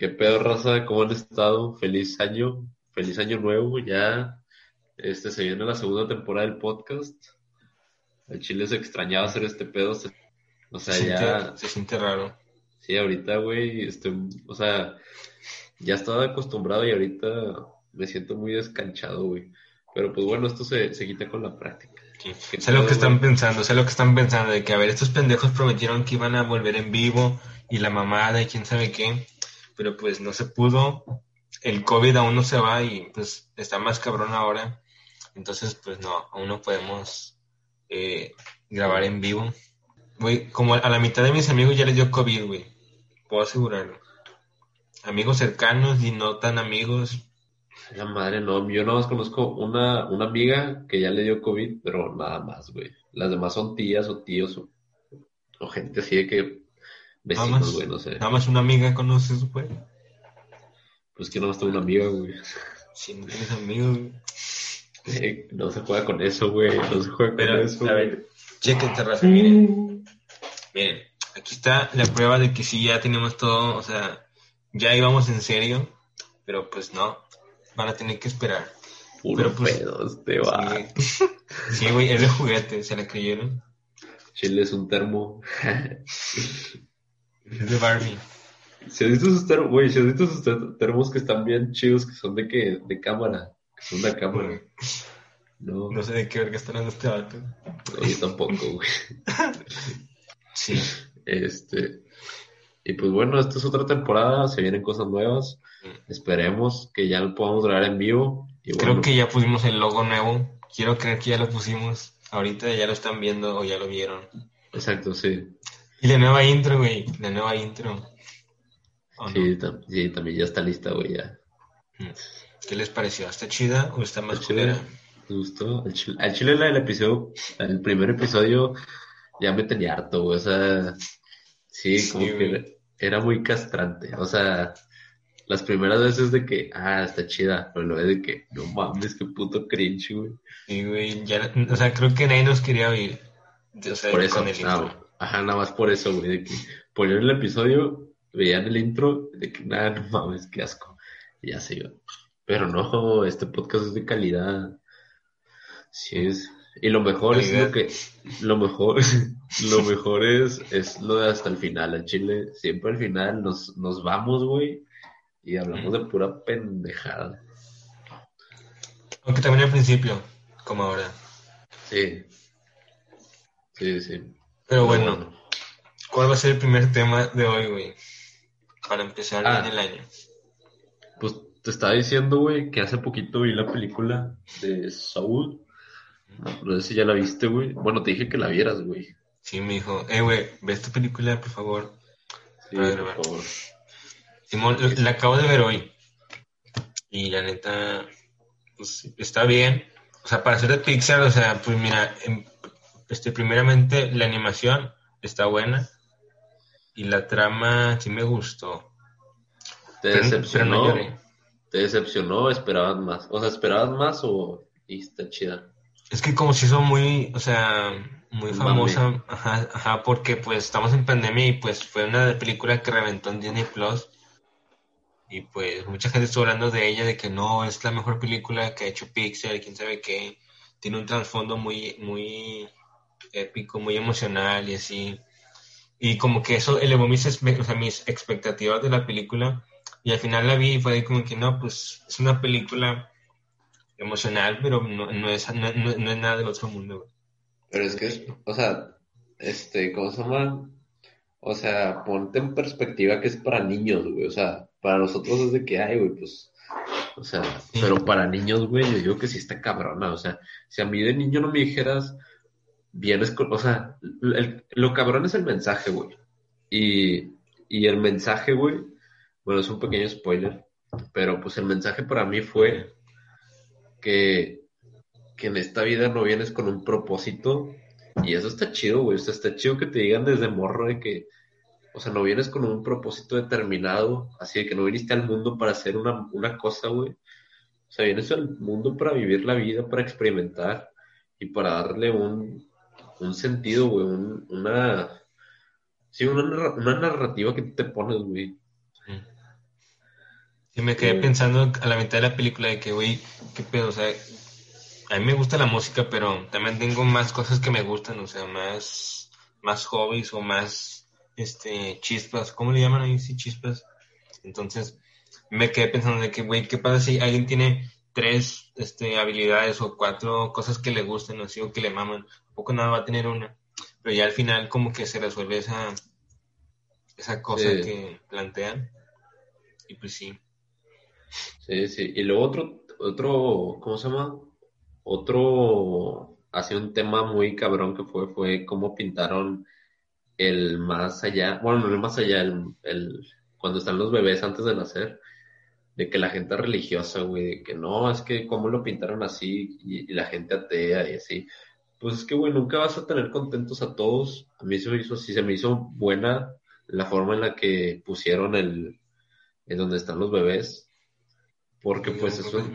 ¿Qué pedo, raza? ¿Cómo han estado? Feliz año, feliz año nuevo. Ya este, se viene la segunda temporada del podcast. El Chile se extrañaba hacer este pedo. se- o sea, se, ya. siente, se siente raro. Sí, ahorita, güey, este, o sea, ya estaba acostumbrado y ahorita me siento muy descanchado, güey. Pero pues bueno, esto se, se quita con la práctica. Sí. ¿Qué Sé lo que están güey? pensando, sé lo que están pensando, de que a ver, estos pendejos prometieron que iban a volver en vivo y la mamada y quién sabe qué, pero pues no se pudo. El COVID aún no se va y pues está más cabrón ahora. Entonces, pues no, aún no podemos eh, grabar en vivo. Güey, como a la mitad de mis amigos ya les dio COVID, güey. Puedo asegurarlo. Amigos cercanos y no tan amigos. La madre, no, yo nada más conozco una, una amiga que ya le dio COVID, pero nada más, güey. Las demás son tías o tíos o, o gente así de que Nada vecinos, más, güey, no sé. nada más una amiga conoces, güey. Pues que nada más tengo una amiga, güey. Si no tienes amigos, güey. Eh, No se juega con eso, güey. No se juega con Pero, eso. a ver, chequense, raza, miren. Miren, aquí está la prueba de que sí ya tenemos todo, o sea, ya íbamos en serio, pero pues no, van a tener que esperar. Puro pero, pues, pedo este va. Sí, Sí, güey, es de juguete, ¿se la creyeron? Chile es un termo. Es de Barbie. Si has visto esos termos, güey, si has visto esos ter- termos que están bien chidos, que son de que, de cámara, que son de cámara. No, No sé de qué verga están hablando este vato. no, yo tampoco, güey. Sí. Este, y pues bueno, esta es otra temporada, se vienen cosas nuevas. Esperemos que ya lo podamos grabar en vivo. Y Creo bueno, que ya pusimos el logo nuevo. Quiero creer que ya lo pusimos. Ahorita ya lo están viendo o ya lo vieron. Exacto, sí. Y la nueva intro, güey. La nueva intro. ¿O no? Sí, sí, también ya está lista, güey, ya. ¿Qué les pareció? ¿Está chida o está más culera? ¿Te gustó? Al chile, al chile la del episodio, el primer episodio ya me tenía harto, güey. O sea, sí, Sí, como que era, era muy castrante. O sea, las primeras veces de que, ah, está chida, pero luego de que, no mames, qué puto cringe, güey. Sí, güey. Ya, o sea, creo que nadie nos quería oír. O sea, Por eso, con el intro. Ajá, nada más por eso, güey, de que ponían el episodio, veían el intro, de que, nada, no mames, qué asco. Y ya se iba. Pero no, este podcast es de calidad. Sí es. Y lo mejor es lo que, lo mejor, lo mejor es, es lo de hasta el final, en Chile, siempre al final nos, nos vamos, güey, y hablamos de pura pendejada. Aunque también al principio, como ahora. Sí. Sí, sí. Pero bueno, ¿cuál va a ser el primer tema de hoy, güey? Para empezar Ah. bien el año. Pues te estaba diciendo, güey, que hace poquito vi la película de Saúl. No sé si ya la viste, güey. Bueno, te dije que la vieras, güey. Sí, me dijo, eh, güey, ve esta película, por favor. Sí, por favor. Simón, la acabo de ver hoy. Y la neta, pues está bien. O sea, para ser de Pixar, o sea, pues mira, em- este, primeramente la animación está buena. Y la trama sí me gustó. ¿Te Pero- pero decepcionó? no. ¿Te decepcionó? ¿Esperabas más? O sea, ¿esperabas más o y está chida? Es que como si hizo muy, o sea, muy famosa, ajá, ajá, porque pues estamos en pandemia y pues fue una película que reventó en Disney Plus. Y pues mucha gente estuvo hablando de ella, de que no, es la mejor película que ha hecho Pixar, quién sabe qué. Tiene un trasfondo muy, muy épico, muy emocional y así. Y como que eso elevó mis, o sea, mis expectativas de la película. Y al final la vi y fue ahí como que no, pues es una película emocional, pero no, no, es, no, no- es nada del otro mundo. Pero es que, o sea, este, ¿cómo se llama? O sea, ponte en perspectiva que es para niños, güey. O sea, para nosotros es de que hay, güey, pues. O sea, Sí. pero para niños, güey, yo digo que sí está cabrona. O sea, si a mí de niño no me dijeras, vienes con. O sea, lo cabrón es el mensaje, güey. Y, y el mensaje, güey, bueno, es un pequeño spoiler, pero pues el mensaje para mí fue que, que en esta vida no vienes con un propósito y eso está chido, güey. O sea, está chido que te digan desde morro de que, o sea, no vienes con un propósito determinado, así de que no viniste al mundo para hacer una, una cosa, güey. O sea, vienes al mundo para vivir la vida, para experimentar y para darle un, un sentido, güey, un- una, sí, una, una narrativa que tú te pones, güey. Y me quedé pensando a la mitad de la película de que, güey, qué pedo, o sea, a mí me gusta la música, pero también tengo más cosas que me gustan, o sea, más, más hobbies o más, este, chispas, ¿cómo le llaman ahí? Sí, chispas. Entonces, me quedé pensando de que, güey, ¿qué pasa si alguien tiene tres, este, habilidades o cuatro cosas que le gusten, o así, o que le maman? Poco nada va a tener una. Pero ya al final como que se resuelve esa, esa cosa que plantean. Y pues sí. Sí, sí. Y luego otro, otro, ¿cómo se llama? Otro, así un tema muy cabrón que fue, fue cómo pintaron el más allá, bueno, no el más allá, el, el, cuando están los bebés antes de nacer, de que la gente religiosa, güey, de que no, es que cómo lo pintaron así y, la gente atea y así. Pues es que, güey, nunca vas a tener contentos a todos. A mí se me hizo así, se me hizo buena la forma en la que pusieron el, en donde están los bebés. Porque pues eso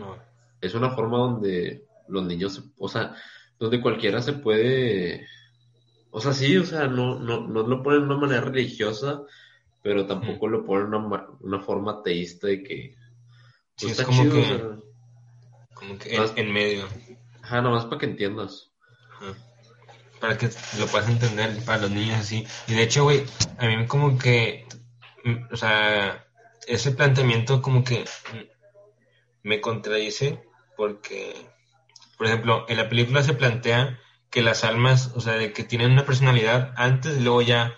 es una forma donde los niños, o sea, donde cualquiera se puede, o sea, sí, o sea, no, no, no lo ponen de una manera religiosa, pero tampoco lo ponen de una, una forma ateísta de que... Pues, sí, es como que, como que en, medio. Ajá, nomás para que entiendas. Para que lo puedas entender para los niños así. Y de hecho, güey, a mí como que, mm, o sea, ese planteamiento como que me contradice porque, por ejemplo, en la película se plantea que las almas, o sea, de que tienen una personalidad antes y luego ya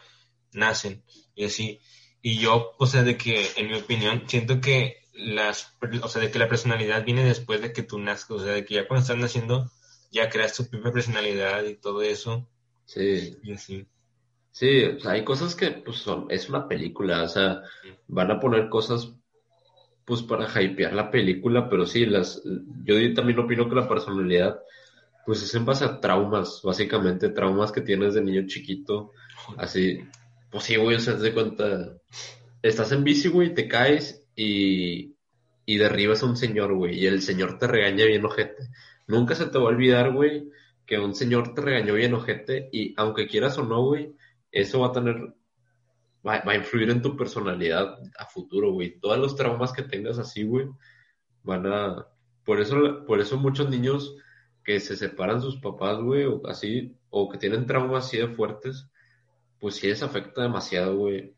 nacen y así. Y yo, o sea, de que, en mi opinión, siento que las, o sea, de que la personalidad viene después de que tú nazcas, o sea, de que ya cuando estás naciendo ya creas tu propia personalidad y todo eso. Sí. Y así. Sí, o sea, hay cosas que, pues, son, es una película, o sea, van a poner cosas pues para hypear la película, pero sí, las, yo también opino que la personalidad, pues es en base a traumas, básicamente, traumas que tienes de niño chiquito, así, pues sí, güey, o sea, te cuenta, estás en bici, güey, te caes y, y derribas a un señor, güey, y el señor te regaña bien ojete. Nunca se te va a olvidar, güey, que un señor te regañó bien ojete y aunque quieras o no, güey, eso va a tener va, a influir en tu personalidad a futuro, güey. Todos los traumas que tengas así, güey, van a... Por eso, por eso muchos niños que se separan sus papás, güey, o así, o que tienen traumas así de fuertes, pues sí les afecta demasiado, güey.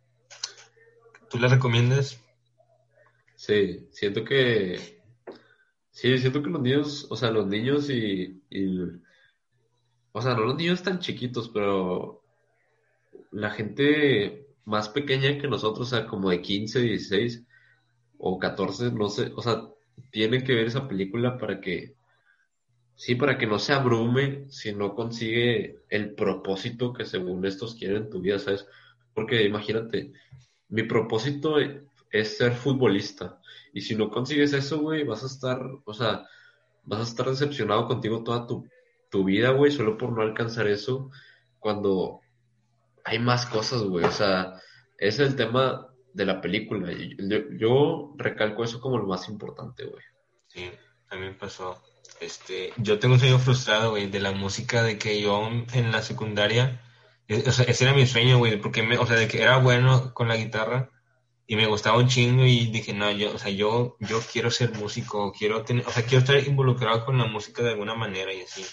¿Tú les recomiendas? Sí, siento que... Sí, siento que los niños, o sea, los niños y, y o sea, no los niños tan chiquitos, pero la gente más pequeña que nosotros, o sea, como de 15, 16 o 14, no sé, o sea, tienen que ver esa película para que, sí, para que no se abrume si no consigue el propósito que según estos quieren en tu vida, ¿sabes? Porque imagínate, mi propósito es ser futbolista y si no consigues eso, güey, vas a estar, o sea, vas a estar decepcionado contigo toda tu, tu vida, güey, solo por no alcanzar eso, cuando hay más cosas, güey. O sea, es el tema de la película. Yo, recalco eso como lo más importante, güey. Sí, a pasó. Este, yo tengo un sueño frustrado, güey, de la música de que yo en la secundaria, e, ese era mi sueño, güey, porque me, o sea, de que era bueno con la guitarra y me gustaba un chingo y dije, no, yo, o sea, yo, yo quiero ser músico, quiero tener, o sea, quiero estar involucrado con la música de alguna manera y así.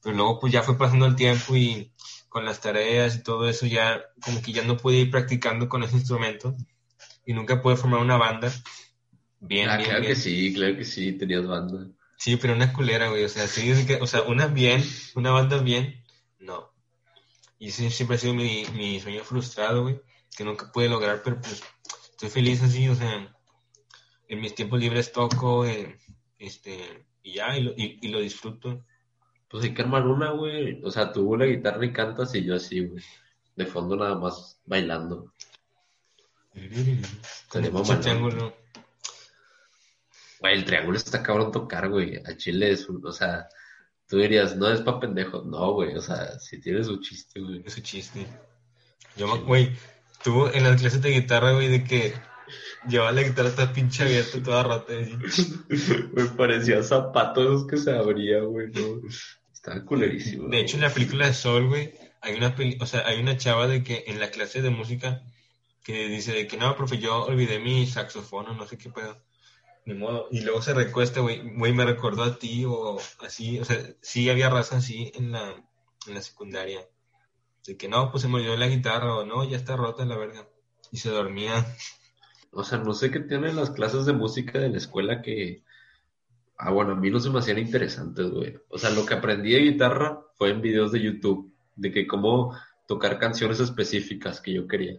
Pero luego pues ya fue pasando el tiempo y con las tareas y todo eso, ya como que ya no pude ir practicando con ese instrumento y nunca pude formar una banda. Bien, ah, claro que sí, claro que sí, tenías banda. Sí, pero una culera, güey, o sea, sí, o sea, una bien, una banda bien, no. Y ese siempre ha sido mi, mi sueño frustrado, güey, que nunca pude lograr, pero pues estoy feliz así, o sea, en mis tiempos libres toco, eh, este, y ya, y lo, y lo disfruto. Pues hay que armar una, güey. O sea, tú la guitarra y cantas y yo así, güey. De fondo nada más bailando. Tenemos un triángulo. Güey, el triángulo está cabrón tocar, güey. A Chile es un, o sea, tú dirías, no es pa' pendejos. No, güey, o sea, si tiene su chiste, güey. Es su chiste. Yo, güey, tú en las clases de guitarra, güey, de que llevaba la guitarra toda pinche abierta toda rata. Me parecía zapatos que se abría, güey, no. Está culerísimo. De hecho, en la película de Soul, güey, hay una, o sea, hay una chava de que en la clase de música que dice de que no, profe, yo olvidé mi saxofón o no sé qué pedo. Ni modo. Y luego se recuesta, güey, güey, me recordó a ti o así, o sea, sí había raza así en la, en la secundaria. De que no, pues se olvidó la guitarra o no, ya está rota la verga. Y se dormía. O sea, no sé qué tienen las clases de música de la escuela que... Ah, bueno, a mí no se me hacían interesantes, güey. O sea, lo que aprendí de guitarra fue en videos de YouTube, de que cómo tocar canciones específicas que yo quería.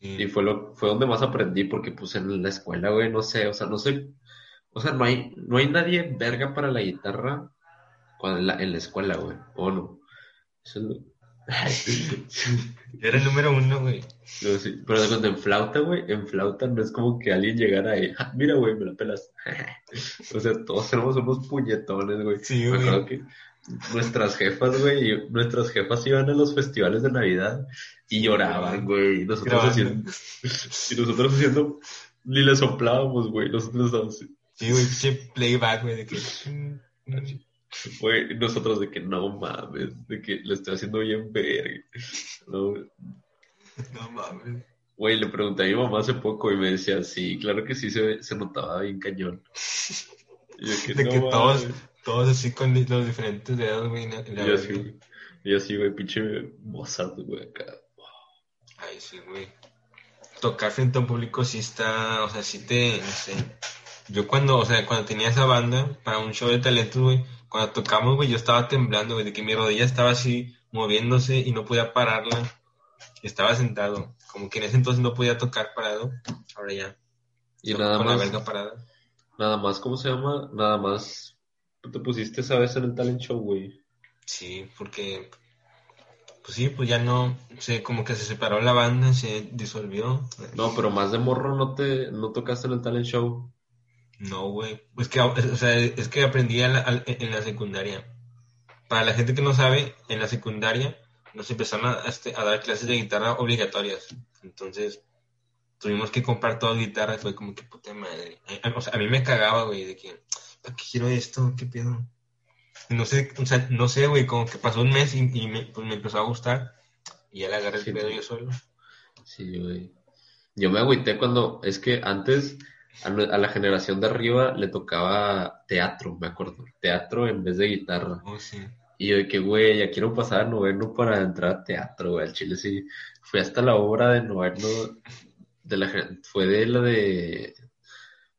Y fue lo, fue donde más aprendí, porque pues en la escuela, güey, no sé, o sea, no sé, o sea, no hay, no hay nadie verga para la guitarra en, la, en la escuela, güey, o no. Eso es lo- Era el número uno, güey. No, sí, Pero cuando en flauta, güey, en flauta no es como que alguien llegara y, "Ah, mira, güey, me la pelas. o sea, todos tenemos unos puñetones, güey. Sí, Me güey. acuerdo que nuestras jefas, güey, nuestras jefas iban a los festivales de Navidad y lloraban, güey. Y nosotros haciendo, y nosotros haciendo, ni le soplábamos, güey. Nosotros estábamos así, Sí, güey, playback, güey, de que... güey, nosotros de que no mames, de que le estoy haciendo bien verga. No, No mames. Güey, le pregunté a mi mamá hace poco y me decía, sí, claro que sí se, se notaba bien cañón. Y yo, De que "No todos, mames". todos así con los diferentes dedos, güey. yo así, yo así, güey, pinche Mozart, güey, acá. Ay, sí, güey. Tocar frente a un público sí está, o sea, sí te, no sé. Yo cuando, o sea, cuando tenía esa banda para un show de talentos, güey, cuando tocamos, güey, yo estaba temblando, güey, de que mi rodilla estaba así moviéndose y no podía pararla. Estaba sentado, como que en ese entonces no podía tocar parado, ahora ya. Y nada con la más, verga parada. nada más, ¿cómo se llama? Nada más, te pusiste esa vez en el talent show, güey. Sí, porque, pues sí, pues ya no, sé, como que se separó la banda, se disolvió. No, pero más de morro no te, no tocaste en el talent show. No, güey. Es que, o sea, es que aprendí a la- en la secundaria. Para la gente que no sabe, en la secundaria nos empezaron a, este, a dar clases de guitarra obligatorias. Entonces, tuvimos que comprar todas guitarras. Fue como que puta madre. O sea, a mí me cagaba, güey, de que, ¿para qué quiero esto? ¿Qué pedo? No sé, o sea, no sé, güey, como que pasó un mes y, y me, pues me empezó a gustar. Y ya le agarré el Sí, pedo güey. yo solo. Sí, güey. Yo me agüité cuando, es que antes a, la generación de arriba le tocaba teatro, me acuerdo. Teatro en vez de guitarra. Oh, sí. Y yo de que, güey, ya quiero pasar a noveno para entrar a teatro, güey. Al chile sí. Fui hasta la obra de noveno de la fue de la de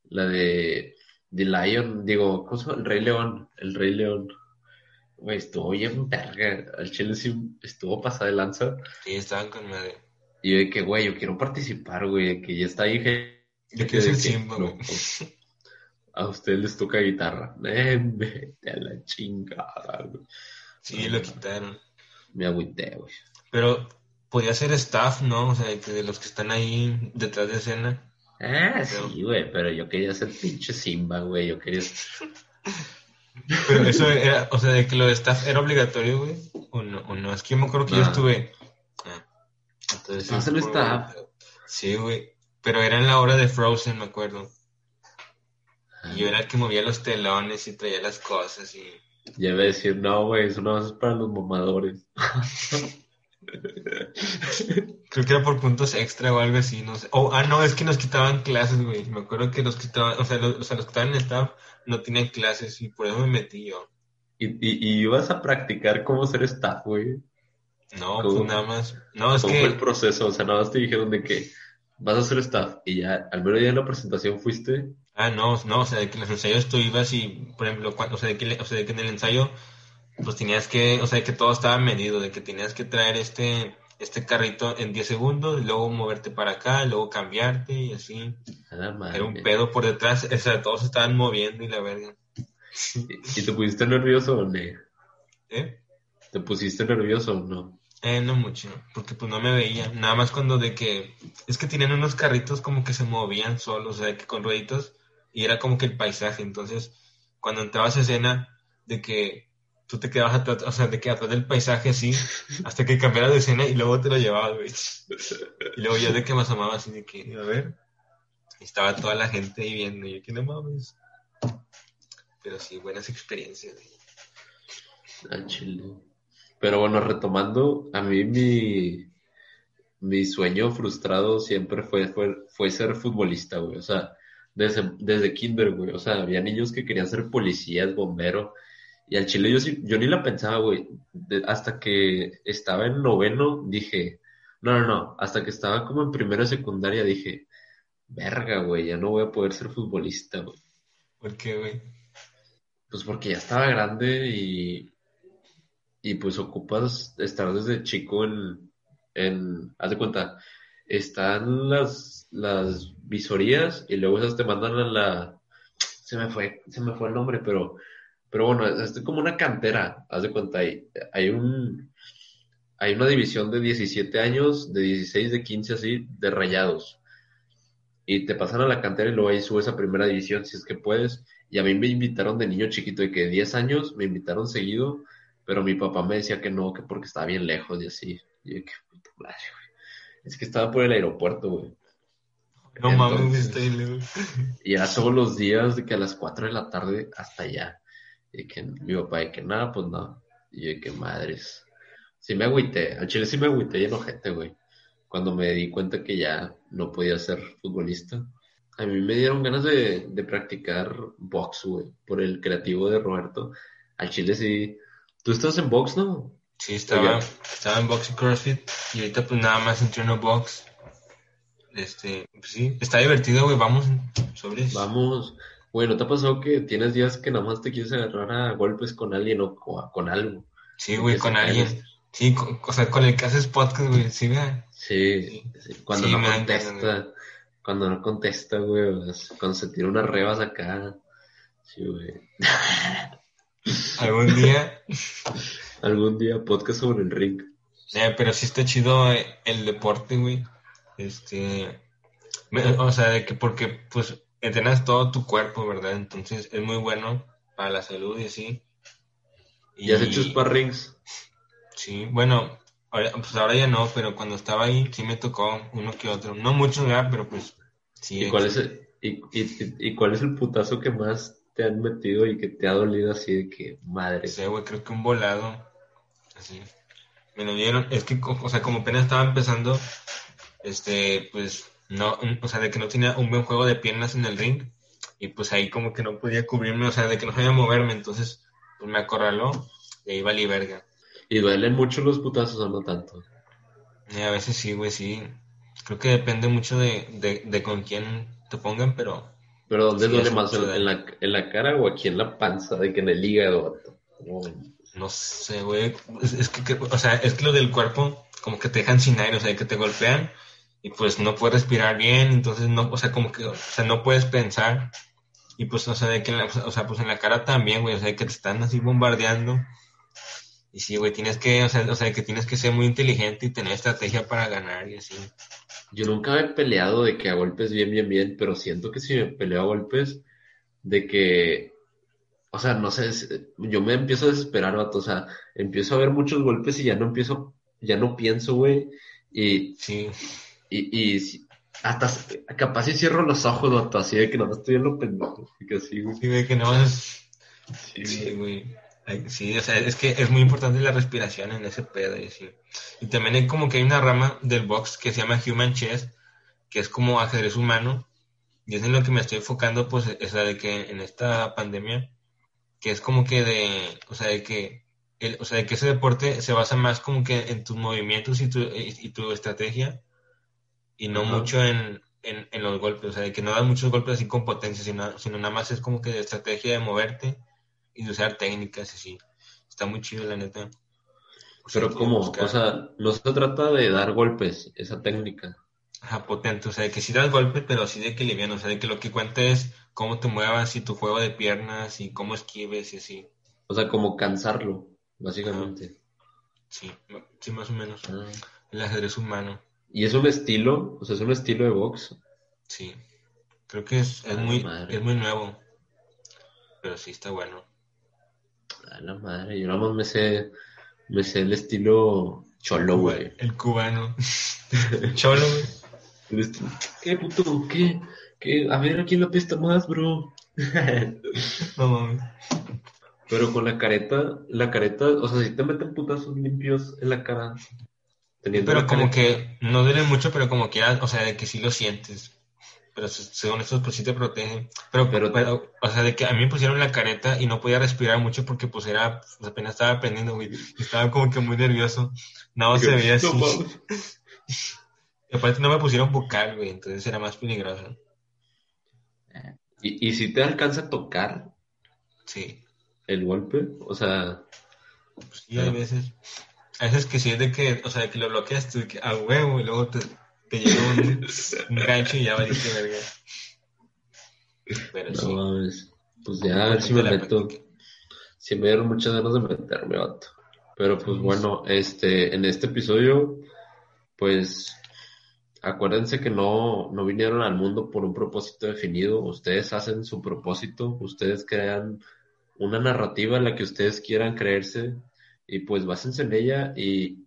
la de The Lion, digo, ¿cómo se llama? El Rey León, el Rey León. Güey, estuvo bien verga. Al chile sí estuvo pasada de lanza. Sí, estaban con madre. Y yo de que, güey, yo quiero participar, güey, de que ya está ahí. Yo quiero ser de que, Simba, güey. A ustedes les toca guitarra. Eh, vete a la chingada, güey. Sí, lo quitaron. Me agüité, güey. Pero podía ser staff, ¿no? O sea, de, que de los que están ahí detrás de escena. Ah, sí, güey, pero yo quería ser pinche Simba, güey. Yo quería. Pero eso era, o sea, de que lo de staff era obligatorio, güey. O no, o no. Es que yo me acuerdo que yo estuve. Ah, entonces, por- staff. Sí, güey. Pero era en la hora de Frozen, me acuerdo. Y yo era el que movía los telones y traía las cosas y. Ya iba a decir, no, güey, eso no es para los mamadores. Creo que era por puntos extra o algo así, no sé. Oh, ah, no, es que nos quitaban clases, güey. Me acuerdo que los quitaban, o sea, los, o sea, los que estaban en staff no tenían clases y por eso me metí yo. Y, y, y ibas a practicar cómo ser staff, güey. No, pues nada más. No, es ¿Cómo fue el que. proceso? O sea, nada más te dijeron de que vas a ser staff. Y ya, al menos ya en la presentación fuiste. Ah, no, no, o sea, de que en los ensayos tú ibas y, por ejemplo, cuando, o, sea, de que, o sea, de que en el ensayo, pues tenías que, o sea, de que todo estaba medido, de que tenías que traer este, este carrito en 10 segundos, y luego moverte para acá, y luego cambiarte y así. A la madre. Era un pedo por detrás, o sea, todos estaban moviendo y la verga. ¿Y te pusiste nervioso o no? ¿Eh? ¿Te pusiste nervioso o no? Eh, no mucho, porque pues no me veía. Nada más cuando de que, es que tenían unos carritos como que se movían solos, o sea, de que con rueditos, y era como que el paisaje. Entonces, cuando entrabas a escena, de que tú te quedabas atrás, o sea, de que atrás del paisaje así, hasta que cambiaras de escena y luego te lo llevabas, güey. Y luego yo de que me asomaba así de que, a ver, y estaba toda la gente ahí viendo, y yo que no mames. Pero sí, buenas experiencias. chile. Pero bueno, retomando, a mí mi, mi sueño frustrado siempre fue, fue, fue ser futbolista, güey. O sea, desde, desde kinder, güey. O sea, había niños que querían ser policías, bomberos. Y al chile yo, sí- yo ni la pensaba, güey. De- hasta que estaba en noveno, dije, no, no, no. Hasta que estaba como en primera secundaria, dije, verga, güey, ya no voy a poder ser futbolista, güey. ¿Por qué, güey? Pues porque ya estaba grande y, y pues ocupas estar desde chico en, en, haz de cuenta, están las, las visorías y luego esas te mandan a la, se me fue, se me fue el nombre, pero, pero bueno, es como una cantera, haz de cuenta, hay, hay un, hay una división de 17 años, de 16, de 15 así, de rayados. Y te pasan a la cantera y luego ahí subes a primera división si es que puedes. Y a mí me invitaron de niño chiquito, de que 10 años, me invitaron seguido, pero mi papá me decía que no, que porque estaba bien lejos y así. Y yo, qué puta madre, güey. Es que estaba por el aeropuerto, güey. No mames, está lejos. Y era todos los días, de que a las 4 de la tarde hasta allá. Y que mi papá, de que nada, pues no. Y yo, de que madres. Sí me agüité, al chile sí me agüité y enojete, güey. Cuando me di cuenta que ya no podía ser futbolista. A mí me dieron ganas de, de practicar box, güey, por el creativo de Roberto. Al chile sí. ¿Tú estás en box, no? Sí, estaba, estaba en box y crossfit y ahorita pues nada más entreno box. Este, pues sí, está divertido, güey, vamos sobre eso. Vamos. Güey, ¿no te ha pasado que tienes días que nada más te quieres agarrar a golpes con alguien o co- con algo? Sí, güey, con alguien. Sí, con- o sea, con el que haces podcast, güey, sí, vea. Sí, sí, cuando Sí, no contesta, cuando no contesta, güey, cuando se tira unas rebas acá. Sí, güey. Algún día, Algún día podcast sobre el ring. eh, pero sí está chido eh, el deporte, güey. Este, o sea, de que porque pues entrenas todo tu cuerpo, ¿verdad? Entonces es muy bueno para la salud y así. ¿Y has hecho sparrings? Sí, bueno, ahora, pues ahora ya no, pero cuando estaba ahí sí me tocó uno que otro. No mucho, ¿verdad? Pero pues sí. ¿Y cuál es el, y, y- y cuál es el putazo que más te han metido y que te ha dolido así de que madre? Sé, güey, creo que un volado. Así. Me lo dieron. Es que, o sea, como apenas estaba empezando, este, pues, no, o sea, de que no tenía un buen juego de piernas en el ring. Y pues ahí como que no podía cubrirme, o sea, de que no sabía moverme. Entonces, pues me acorraló y ahí valí verga. ¿Y duelen mucho los putazos o no tanto? Y a veces sí, güey, sí. Creo que depende mucho de, de, de con quién te pongan, pero ¿Pero dónde Sí, duele es más? ¿En, la, ¿En la cara o aquí en la panza? De que en el hígado, no sé, güey. Es, es que, que- o sea, es que lo del cuerpo, como que te dejan sin aire, o sea, que te golpean y pues no puedes respirar bien, entonces no, o sea, como que, o sea, no puedes pensar. Y pues, o sea, de que en la, o sea, pues en la cara también, güey, o sea, que te están así bombardeando. Y sí, güey, tienes que, o sea, o sea, que tienes que ser muy inteligente y tener estrategia para ganar y así. Yo nunca he peleado de que a golpes bien, bien, bien, pero siento que si me peleo a golpes, de que, o sea, no sé, yo me empiezo a desesperar, vato, o sea, empiezo a ver muchos golpes y ya no empiezo, ya no pienso, güey, y, Sí, y, y hasta capaz si cierro los ojos, vato, así de que no estoy en lo pendejo, así que así, güey. sí, güey, que no. Sí, güey. Sí, o sea, es que es muy importante la respiración en ese pedo y así. Y también hay como que hay una rama del box que se llama Human Chess, que es como ajedrez humano, y es en lo que me estoy enfocando, pues, es la de que en esta pandemia, que es como que de, o sea, de que, el, o sea, de que ese deporte se basa más como que en tus movimientos y tu, y, y tu estrategia, y no Ajá. mucho en, en, en los golpes, o sea, de que no das muchos golpes así con potencia, sino, sino nada más es como que de estrategia de moverte y de usar técnicas así. Está muy chido, la neta. O sea, Pero como, buscar- o sea, no se trata de dar golpes, esa técnica. Ajá, potente, o sea, de que sí das golpes, pero sí de que liviano, o sea, de que lo que cuenta es cómo te muevas y tu juego de piernas y cómo esquives y así. O sea, como cansarlo, básicamente. Sí, sí, más o menos. Ah. El ajedrez humano, Y es un estilo, o sea, es un estilo de box. sí. Creo que es, es muy, madre. es muy nuevo. Pero sí está bueno. A la madre, yo nada más me sé, me sé el estilo cholo, güey. El cubano. Cholo, güey. ¿Qué puto? ¿Qué? ¿Qué? A ver, ¿a quién la pesta más, bro? No mames. Pero con la careta, la careta, o sea, si te meten putazos limpios en la cara. teniendo Pero la como careta. que no duele mucho, pero como quiera, o sea, de que sí lo sientes. Pero se- según eso, pues sí te protegen. Pero, Pero- pero, o sea, de que a mí me pusieron la careta y no podía respirar mucho porque pues era, pues apenas estaba aprendiendo, güey. Estaba como que muy nervioso. No se veía así. Y aparte no me pusieron bucal, güey, entonces era más peligroso. ¿Y, y si te alcanza a tocar Sí. el golpe? O sea, Pues sí, hay veces. A veces que sí es de que, o sea, que lo bloqueas tú, de que a huevo, y luego te, te un, un gancho y ya valiste verga. Pero no sí. mames. Pues ya, a ver si me meto. práctica. Sí me dieron muchas ganas de meterme, vato. Pero pues bueno, este, en este episodio, pues acuérdense que no, no vinieron al mundo por un propósito definido. Ustedes hacen su propósito, ustedes crean una narrativa en la que ustedes quieran creerse y pues básense en ella y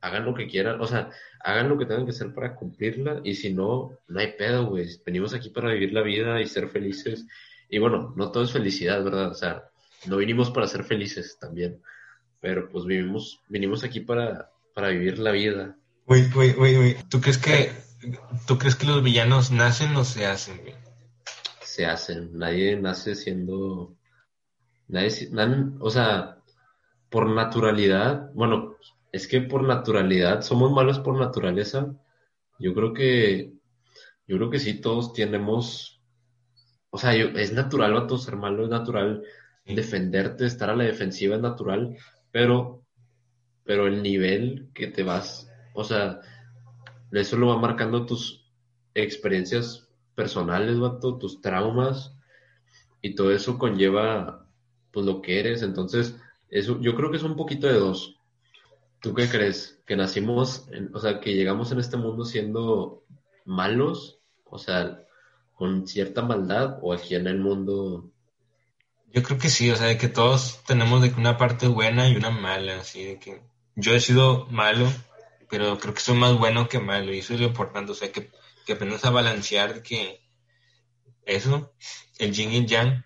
hagan lo que quieran, o sea, hagan lo que tengan que hacer para cumplirla y si no, no hay pedo, güey. Venimos aquí para vivir la vida y ser felices. Y bueno, no todo es felicidad, ¿verdad? O sea, no vinimos para ser felices también, pero pues vivimos, vinimos aquí para, para vivir la vida. Uy, uy, uy, uy. ¿Tú crees que, tú crees que los villanos nacen o se hacen, güey? Se hacen, nadie nace siendo, nadie, nan- o sea, por naturalidad, bueno, es que por naturalidad, somos malos por naturaleza. Yo creo que, yo creo que sí, todos tenemos, o sea, yo- es natural, vato, ser malo, es natural defenderte, estar a la defensiva es natural, pero, pero el nivel que te vas, o sea, eso lo va marcando tus experiencias personales, vato, tus traumas, y todo eso conlleva, pues, lo que eres. Entonces, eso, yo creo que es un poquito de dos. ¿Tú qué crees? ¿Que nacimos, o sea, que llegamos en este mundo siendo malos? O sea, con cierta maldad, o aquí en el mundo Yo creo que sí, o sea, de que todos tenemos de que una parte buena y una mala, así de que yo he sido malo, pero creo que soy más bueno que malo y eso es lo importante, o sea, que, que aprendas a balancear que eso, el yin y yang,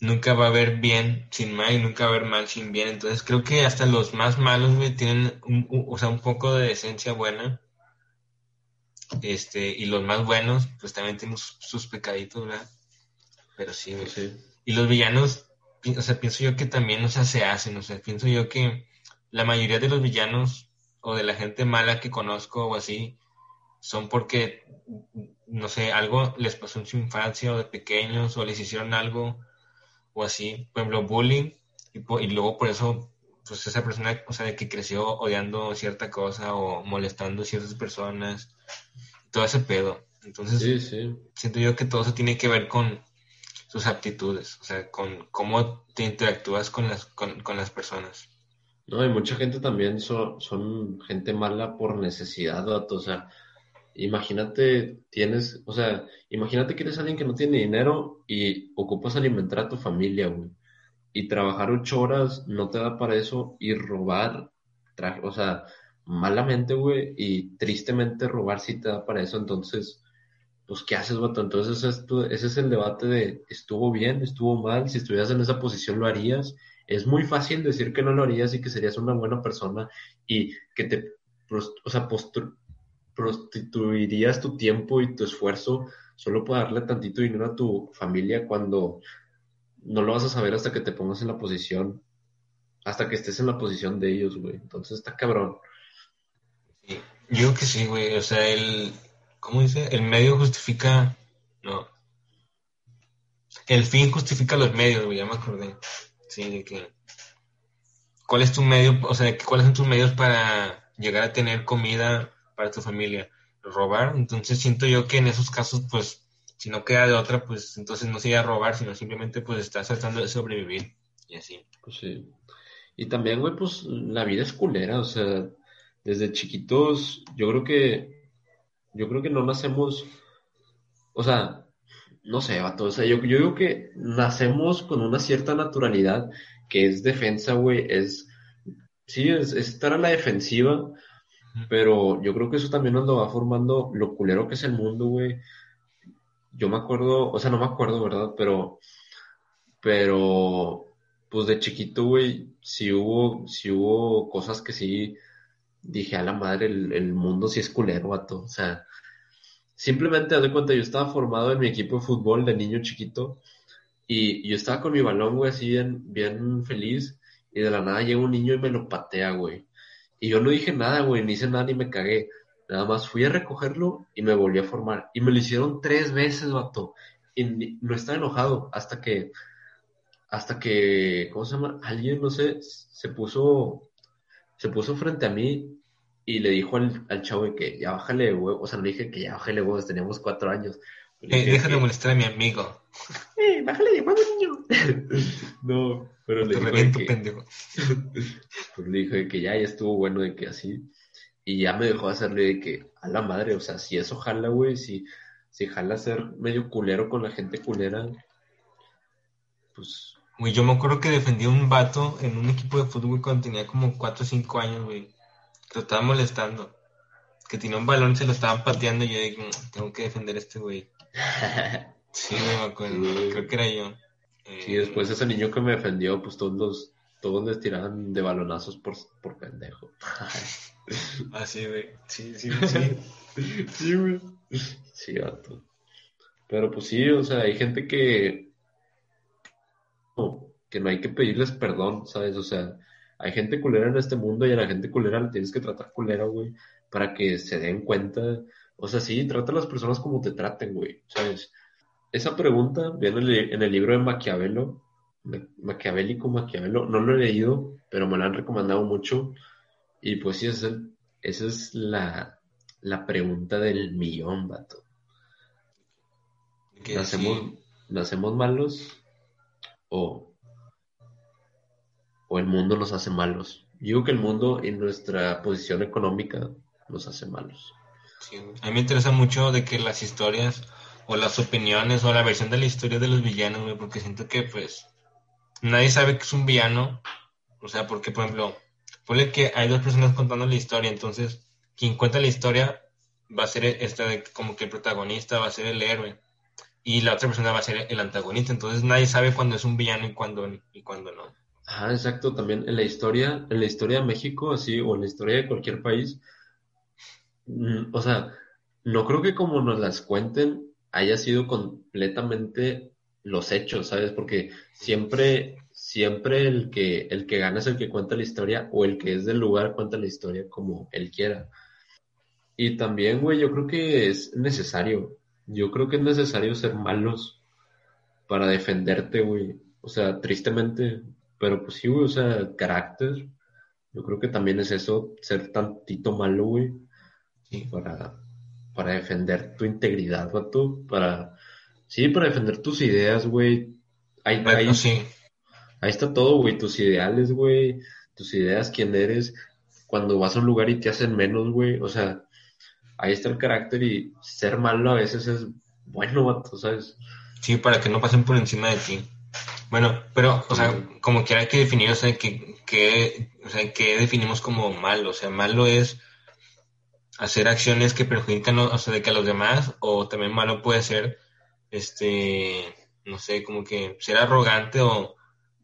nunca va a haber bien sin mal y nunca va a haber mal sin bien, entonces creo que hasta los más malos, güey, tienen un, un- o sea, un poco de esencia buena, este, y los más buenos, pues también tienen sus, sus pecaditos, ¿verdad? Pero sí, güey. sí. Y los villanos, o sea, pienso yo que también, o sea, se hacen, o sea, pienso yo que la mayoría de los villanos o de la gente mala que conozco o así, son porque, no sé, algo les pasó en su infancia o de pequeños o les hicieron algo o así, por ejemplo, bullying, y, y luego por eso, pues esa persona, o sea, de que creció odiando cierta cosa o molestando ciertas personas, todo ese pedo. Entonces, Sí, sí. siento yo que todo eso tiene que ver con sus aptitudes, o sea, con cómo te interactúas con las, con, con las personas. No, y mucha gente también son, son gente mala por necesidad. O sea, imagínate, tienes, o sea, imagínate que eres alguien que no tiene dinero y ocupas alimentar a tu familia, güey. Y trabajar ocho horas no te da para eso y robar, tra- o sea, malamente, güey, y tristemente robar sí te da para eso. Entonces, pues, ¿qué haces, vato? Entonces, ese es el debate de, ¿estuvo bien? ¿Estuvo mal? Si estuvieras en esa posición, ¿lo harías? Es muy fácil decir que no lo harías y que serías una buena persona y que te, pros- o sea, prostituirías tu tiempo y tu esfuerzo solo por darle tantito dinero a tu familia cuando no lo vas a saber hasta que te pongas en la posición, hasta que estés en la posición de ellos, güey. Entonces está cabrón. Yo que sí, güey, o sea, el, ¿cómo dice? El medio justifica, no, el fin justifica los medios, güey, ya me acordé. Sí, de que, ¿cuál es tu medio, o sea, cuáles son tus medios para llegar a tener comida para tu familia? Robar, entonces siento yo que en esos casos, pues, si no queda de otra, pues entonces no sería robar, sino simplemente pues estás tratando de sobrevivir y así. Pues. Y también, güey, pues la vida es culera, o sea, desde chiquitos, yo creo que, yo creo que no nacemos, o sea, no sé, vato, o yo, yo digo que nacemos con una cierta naturalidad que es defensa, güey, es, sí, es estar a la defensiva, pero yo creo que eso también nos lo va formando lo culero que es el mundo, güey. Yo me acuerdo, o sea, no me acuerdo, ¿verdad? Pero, pero, pues de chiquito, güey, sí hubo, sí hubo cosas que sí, dije, a la madre, el, el mundo sí es culero, vato. O sea, simplemente haz cuenta, yo estaba formado en mi equipo de fútbol de niño chiquito y yo estaba con mi balón, güey, así bien, bien feliz y de la nada llega un niño y me lo patea, güey. Y yo no dije nada, güey, ni hice nada ni me cagué. Nada más fui a recogerlo y me volví a formar. Y me lo hicieron tres veces, vato. Y no estaba enojado hasta que, hasta que, ¿cómo se llama? Alguien, no sé, se puso, se puso frente a mí y le dijo al, al chavo que ya bájale huevos. O sea, le dije que ya bájale huevos, teníamos cuatro años. Eh, déjame molestar a mi amigo. Eh, bájale de huevos, niño. no, pero le dijo, que, pendejo. pues le dije que ya, ya estuvo bueno de que así. Y ya me dejó hacerle de que, a la madre, o sea, si eso jala, güey, si, si jala ser medio culero con la gente culera, pues... Güey, yo me acuerdo que defendí a un vato en un equipo de fútbol cuando tenía como 4 o 5 años, güey. Lo estaba molestando. Que tenía un balón y se lo estaban pateando y yo dije, mm, tengo que defender a este güey. sí, me acuerdo. Creo que era yo. Sí, después ese niño que me defendió, pues todos los, todos les tiraban de balonazos por, por pendejo. Ah, sí, güey. Sí, sí, sí. sí, güey. Sí, gato. Pero pues sí, o sea, hay gente que. que no hay que pedirles perdón, ¿sabes? O sea, hay gente culera en este mundo y a la gente culera le tienes que tratar culera, güey, para que se den cuenta. O sea, sí, trata a las personas como te traten, güey, ¿sabes? Esa pregunta viene en el libro de Maquiavelo, Maquiavélico Maquiavelo, no lo he leído, pero me lo han recomendado mucho y pues sí, esa es, la, pregunta del millón, vato. ¿Nacemos, ¿Nacemos malos o, o el mundo nos hace malos? Yo digo que el mundo y nuestra posición económica nos hace malos. A mí me interesa mucho de que las historias o las opiniones o la versión de la historia de los villanos, porque siento que pues nadie sabe que es un villano. O sea, porque por ejemplo, que hay dos personas contando la historia, entonces quien cuenta la historia va a ser este, como que el protagonista va a ser el héroe y la otra persona va a ser el antagonista, entonces nadie sabe cuándo es un villano y cuándo y cuándo no. Ah, exacto, también en la historia, en la historia de México, así, o en la historia de cualquier país, o sea, no creo que como nos las cuenten haya sido completamente los hechos, ¿sabes? Porque siempre siempre el que, el que gana es el que cuenta la historia o el que es del lugar cuenta la historia como él quiera. Y también, güey, yo creo que es necesario. Yo creo que es necesario ser malos para defenderte, güey. O sea, tristemente, pero pues sí, güey, o sea, carácter. Yo creo que también es eso, ser tantito malo, güey. Para, para defender tu integridad, vato. Para, sí, para defender tus ideas, güey. Hay, hay, sí Ahí está todo, güey, tus ideales, güey, tus ideas, quién eres, cuando vas a un lugar y te hacen menos, güey, o sea, ahí está el carácter y ser malo a veces es bueno, tú ¿sabes? Sí, para que no pasen por encima de ti. Bueno, pero, o sea, como que hay que definir, o sea, que, que, o sea, que definimos como malo, o sea, malo es hacer acciones que perjudican, o sea, de que a los demás, o también malo puede ser, este, no sé, como que ser arrogante o,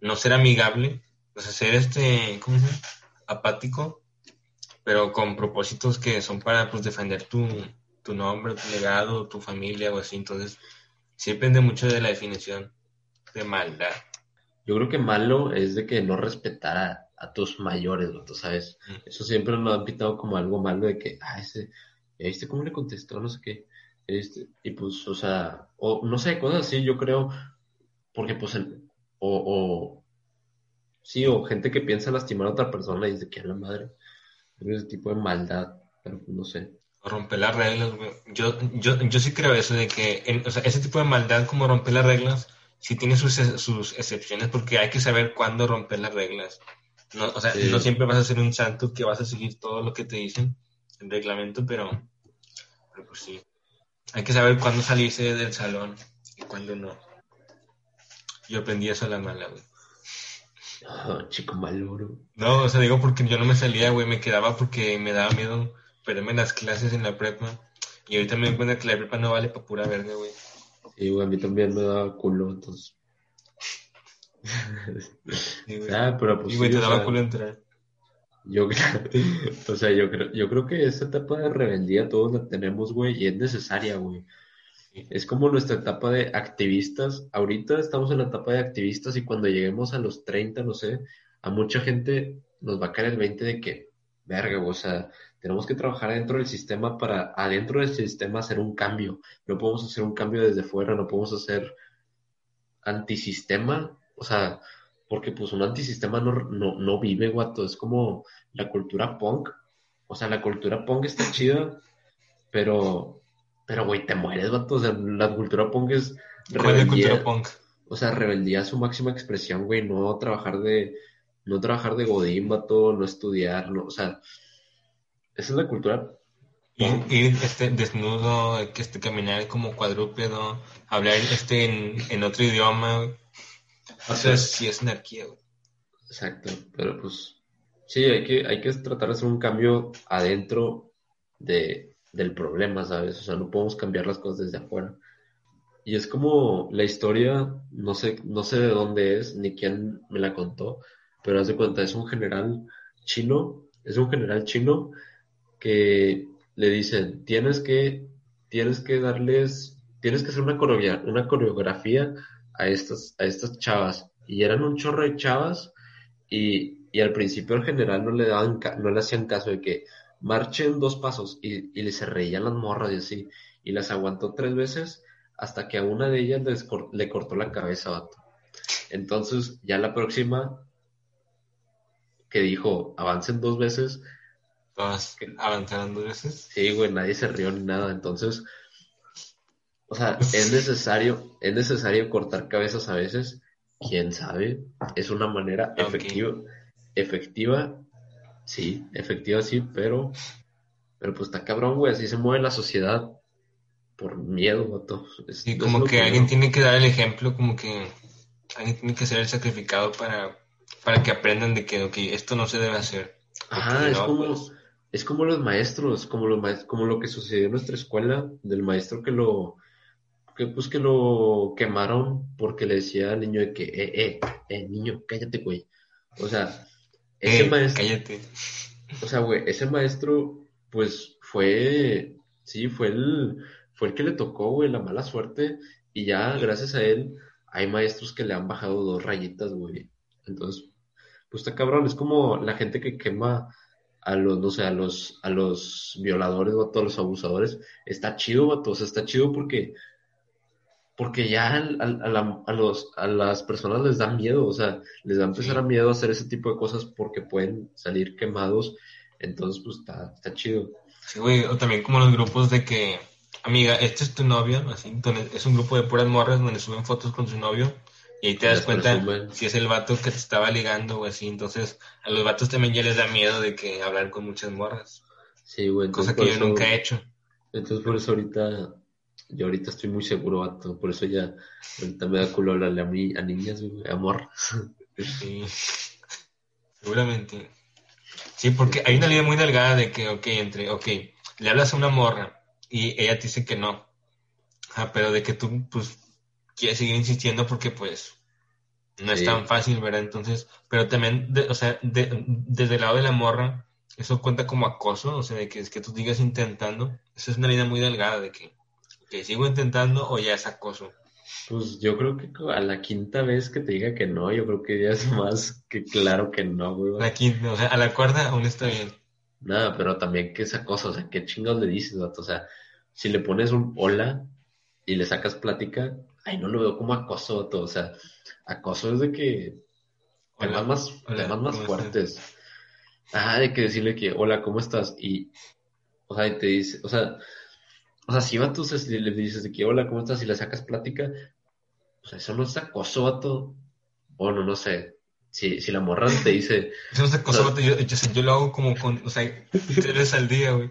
no ser amigable, o sea, ser este, ¿cómo? Apático, pero con propósitos que son para pues, defender tu, tu nombre, tu legado, tu familia o así. Entonces, sí depende mucho de la definición de maldad. Yo creo que malo es de que no respetara a tus mayores, ¿tú sabes? Eso siempre nos han pitado como algo malo de que, ah, ese, ¿viste cómo le contestó? No sé qué. Este, y pues, o sea, o no sé, cosas así, yo creo, porque pues el, o, sí, o gente que piensa lastimar a otra persona y dice que a la madre, ese tipo de maldad, pero pues, no sé. Romper las reglas, Yo, yo, yo sí creo eso de que, o sea, ese tipo de maldad como romper las reglas, sí tiene sus, sus excepciones porque hay que saber cuándo romper las reglas. No, o sea, no siempre vas a ser un santo que vas a seguir todo lo que te dicen, el reglamento, pero, pero pues sí. Hay que saber cuándo salirse del salón y cuándo no. Yo aprendí eso a la mala, güey. Oh, chico maluro. No, o sea, digo porque yo no me salía, güey, me quedaba porque me daba miedo perderme las clases en la prepa. Y ahorita me doy cuenta que la prepa no vale para pura verga, güey. Sí, güey, a mí también me daba culo, entonces. Sí, güey. Ah, pero pues. Y, güey, te daba culo entrar. Yo, o sea, yo creo, yo creo que esta etapa de rebeldía todos la tenemos, güey, y es necesaria, güey. Es como nuestra etapa de activistas. Ahorita estamos en la etapa de activistas y cuando lleguemos a los 30, no sé, a mucha gente nos va a caer el 20 de que, verga, o sea, tenemos que trabajar adentro del sistema para adentro del sistema hacer un cambio. No podemos hacer un cambio desde fuera, no podemos hacer antisistema, o sea, porque pues un antisistema no, no, no vive, guato, es como la cultura punk. O sea, la cultura punk está chida, pero, pero, güey, te mueres, vato. O sea, la cultura punk es cultura punk? O sea, rebeldía es su máxima expresión, güey, no trabajar de, no trabajar de godín, vato, no estudiar, no, o sea, esa es la cultura. Ir, ir este, desnudo, este, caminar como cuadrúpedo, hablar este en, en otro idioma, sea, sí es anarquía, güey. Exacto, pero pues sí, hay que, hay que tratar de hacer un cambio adentro de, del problema, ¿sabes? O sea, no podemos cambiar las cosas desde afuera. Y es como la historia, no sé, no sé de dónde es, ni quién me la contó, pero haz de cuenta, es un general chino, es un general chino que le dicen, tienes que, tienes que darles, tienes que hacer una coreografía, una coreografía a estas, a estas chavas. Y eran un chorro de chavas y, al principio el general no le daban, no le hacían caso de que marchen dos pasos y, y se reían las morras y así. Y las aguantó tres veces hasta que a una de ellas le cortó la cabeza, vato. Entonces, ya la próxima que dijo, avancen dos veces. ¿Avanzaron dos veces? Sí, güey, nadie se rió ni nada. Entonces, o sea, es necesario, es necesario cortar cabezas a veces, quién sabe, es una manera efectiva, efectiva, sí, efectiva sí, pero, pero pues está cabrón, güey, así se mueve la sociedad por miedo, vato. Sí, como que, alguien tiene que dar el ejemplo, como que alguien tiene que ser el sacrificado para, para que aprendan de que esto no se debe hacer. Ajá, es como, pues. es como los maestros, como lo, como lo que sucedió en nuestra escuela, del maestro que lo que pues que lo quemaron porque le decía al niño de que, eh, eh, eh, niño, cállate, güey. O sea, ese eh, maestro. Cállate. O sea, güey, ese maestro, pues fue, sí, fue el, fue el que le tocó, güey, la mala suerte. Y ya, gracias a él, hay maestros que le han bajado dos rayitas, güey. Entonces, pues está cabrón, es como la gente que quema a los, no sé, a los, a los violadores o a todos los abusadores. Está chido, vato, o sea, está chido porque porque ya a, los, a las personas les da miedo, o sea, les da empezar a miedo hacer ese tipo de cosas porque pueden salir quemados, entonces pues está, está chido. Sí, güey, o también como los grupos de que, amiga, este es tu novio, así, es un grupo de puras morras donde suben fotos con su novio y ahí te das cuenta si es el vato que te estaba ligando o así, entonces a los vatos también ya les da miedo de que hablar con muchas morras. Sí, güey. Cosa que yo nunca he hecho. Entonces por eso ahorita yo ahorita estoy muy seguro, vato, por eso ya ahorita me da culo hablarle a mí, a niñas, amor. Sí, seguramente. Sí, porque hay una línea muy delgada de que, ok, entre, ok, le hablas a una morra y ella te dice que no. Ah, pero de que tú, pues, quieres seguir insistiendo porque, pues, no es tan fácil, ¿verdad? Entonces, pero también, o sea, desde el lado de la morra, eso cuenta como acoso, o sea, de que es que tú sigas intentando. Esa es una línea muy delgada de que que sigo intentando o ya es acoso? Pues yo creo que a la quinta vez que te diga que no, yo creo que ya es más que claro que no, güey. La quinta, o sea, a la cuarta aún está bien. Nada, pero también que es acoso, o sea, qué chingados le dices, vato? O sea, si le pones un hola y le sacas plática, ay, no lo veo como acoso, vato. O sea, acoso es de que temas más, temas más fuertes. Ah, de que decirle que, hola, ¿cómo estás? Y, o sea, y te dice, o sea, o sea, si tú le dices de que hola, ¿cómo estás? Y le sacas plática, o sea, eso no es acoso, vato. Bueno, no sé. Si, si la morra te dice. Eso no es acoso, vato. Yo, yo, lo hago como con, o sea, tres veces al día, güey.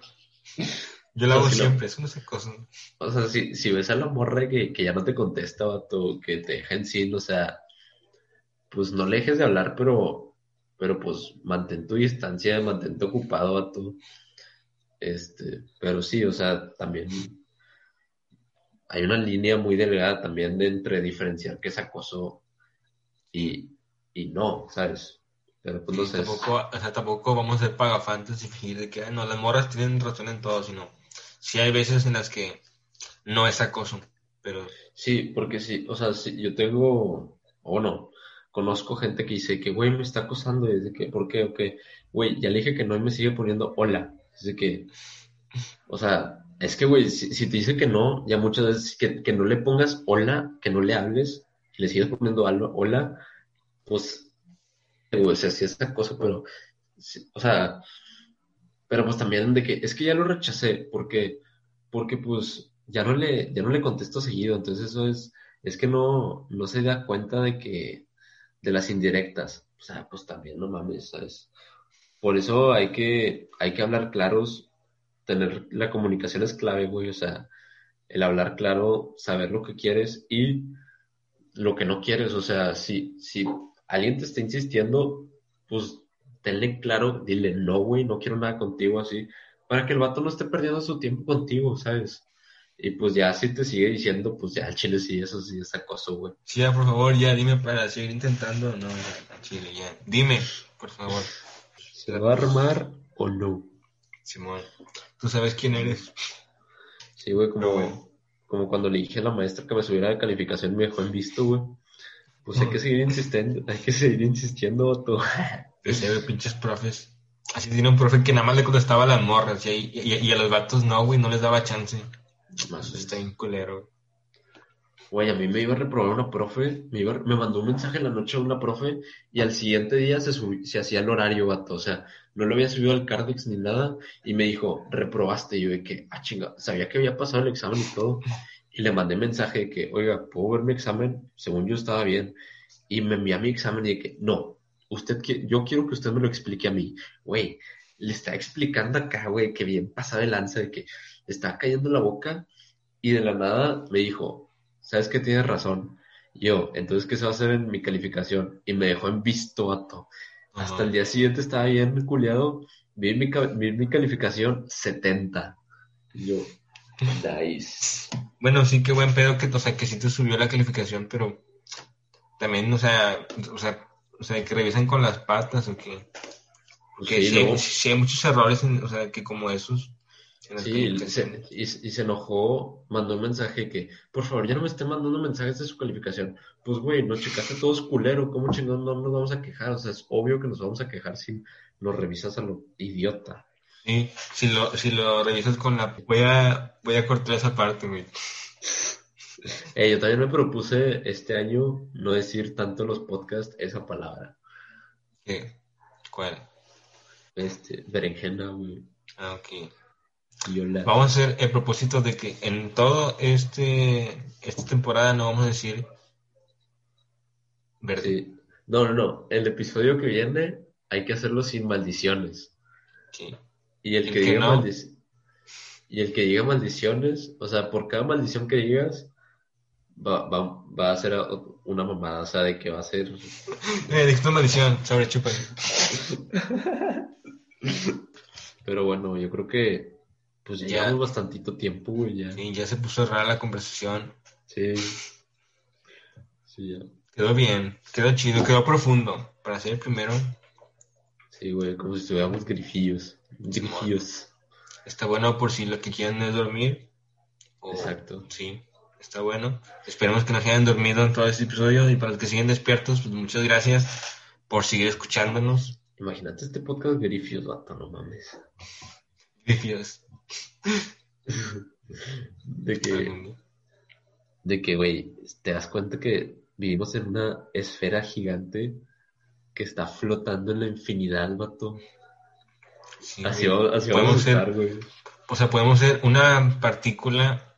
Yo lo hago siempre, eso no es acoso. O sea, si, si ves a la morra que, que ya no te contesta, vato, que te deja en sí, o sea, pues no le dejes de hablar, pero, pero pues mantén tu distancia, mantente ocupado, vato. Este, pero sí, o sea, también hay una línea muy delgada también de entre diferenciar qué es acoso y, y no, ¿sabes? Pero pues no sé. Tampoco, o sea, tampoco vamos a ser pagafantes y fingir de que, "Ay, no, las morras tienen razón en todo, sino sí hay veces en las que no es acoso, pero Sí, porque sí, o sea, sí, yo tengo, o no, conozco gente que dice que, güey, me está acosando, y es de que, ¿por qué? O que, güey, ya le dije que no y me sigue poniendo hola. De que, o sea, es que, güey, si, te dice que no, ya muchas veces que, que no le pongas hola, que no le hables, y le sigues poniendo algo, hola, pues, güey, o sea, es cosa, pero, o sea, pero pues también de que, es que ya lo rechacé, porque, porque pues, ya no le, ya no le contesto seguido, entonces eso es, es que no, no se da cuenta de que, de las indirectas, o sea, pues también no mames, ¿sabes? Por eso hay que, hay que hablar claros, tener la comunicación es clave, güey, o sea, el hablar claro, saber lo que quieres y lo que no quieres, o sea, si, si alguien te está insistiendo, pues tenle claro, dile, no, güey, no quiero nada contigo así, para que el vato no esté perdiendo su tiempo contigo, ¿sabes? Y pues ya si te sigue diciendo, pues ya el chile sí, eso sí es acoso, güey. sí, ya, por favor, ya dime para seguir intentando, no, ya, Chile, ya, dime, por favor, ¿Se va a armar o no? Simón, tú sabes quién eres, Sí, güey, como, No, güey. como cuando le dije a la maestra que me subiera de calificación me dejó en visto, güey. Pues hay que seguir insistiendo, hay que seguir insistiendo, Otto. ese güey, pinches profes, así tiene un profe que nada más le contestaba a las morras, y, ahí- y, y a los vatos no, güey, no les daba chance, Más está bien culero, Güey, a mí me iba a reprobar una profe, me, iba, me mandó un mensaje en la noche a una profe y al siguiente día se, se hacía el horario, vato. O sea, no lo había subido al Cardex ni nada y me dijo, reprobaste. Y yo de que, ah, chinga, sabía que había pasado el examen y todo. Y le mandé mensaje de que, oiga, ¿puedo ver mi examen? Según yo estaba bien. Y me envía mi examen y de que, no, usted, qui- yo quiero que usted me lo explique a mí. Güey, le está explicando acá, güey, que bien pasaba el lanza de que estaba cayendo la boca y de la nada me dijo, ¿sabes que tienes razón? Y Yo, entonces, ¿qué se va a hacer en mi calificación? Y me dejó en visto, vato. Hasta Ajá. el día siguiente estaba bien culiado. Vi mi, vi mi calificación 70. Y yo, nice. Bueno, sí, qué buen pedo que, o sea, que sí te subió la calificación, pero también, o sea, o sea, o sea, que revisan con las patas o que, porque Sí, sí, hay, sí hay muchos errores, en, o sea, que como esos. Sí, calificaciones. se- y, y se enojó, mandó un mensaje que, por favor, ya no me esté mandando mensajes de su calificación. Pues, güey, nos checaste todos culero, ¿cómo chingón no nos vamos a quejar? O sea, es obvio que nos vamos a quejar si nos revisas a lo idiota. Sí, si lo, si lo revisas con la, voy a, voy a cortar esa parte, güey. Eh, yo también me propuse este año no decir tanto en los podcasts esa palabra. ¿Qué? ¿Cuál? Este, berenjena, güey. Ah, ok. Vamos a hacer el propósito de que en todo este, esta temporada no vamos a decir verde. Sí. No, no, no. El episodio que viene hay que hacerlo sin maldiciones. Sí. Y el El que, que diga no. maldic- y el que diga maldiciones, o sea, por cada maldición que digas, va, va, va a ser una mamada, o sea, de que va a ser... Eh, dijiste una maldición sobre chupa. Pero bueno, yo creo que pues ya llevamos bastantito tiempo, güey, ya. Sí, ya se puso rara la conversación. Sí. Sí, ya. Quedó bien, quedó chido, quedó profundo. Para ser el primero, Sí, güey, como si estuviéramos grifillos. Grifillos. está bueno por si lo que quieren es dormir. O- Exacto. Sí, está bueno. Esperemos que nos hayan dormido en todo este episodio y para los que siguen despiertos, pues muchas gracias por seguir escuchándonos. Imagínate este podcast grifios, vato, no mames. Gracias. De que, de que, güey, te das cuenta que vivimos en una esfera gigante que está flotando en la infinidad, vato. Sí, Así, así podemos vamos a ser, estar, güey. o sea, podemos ser una partícula,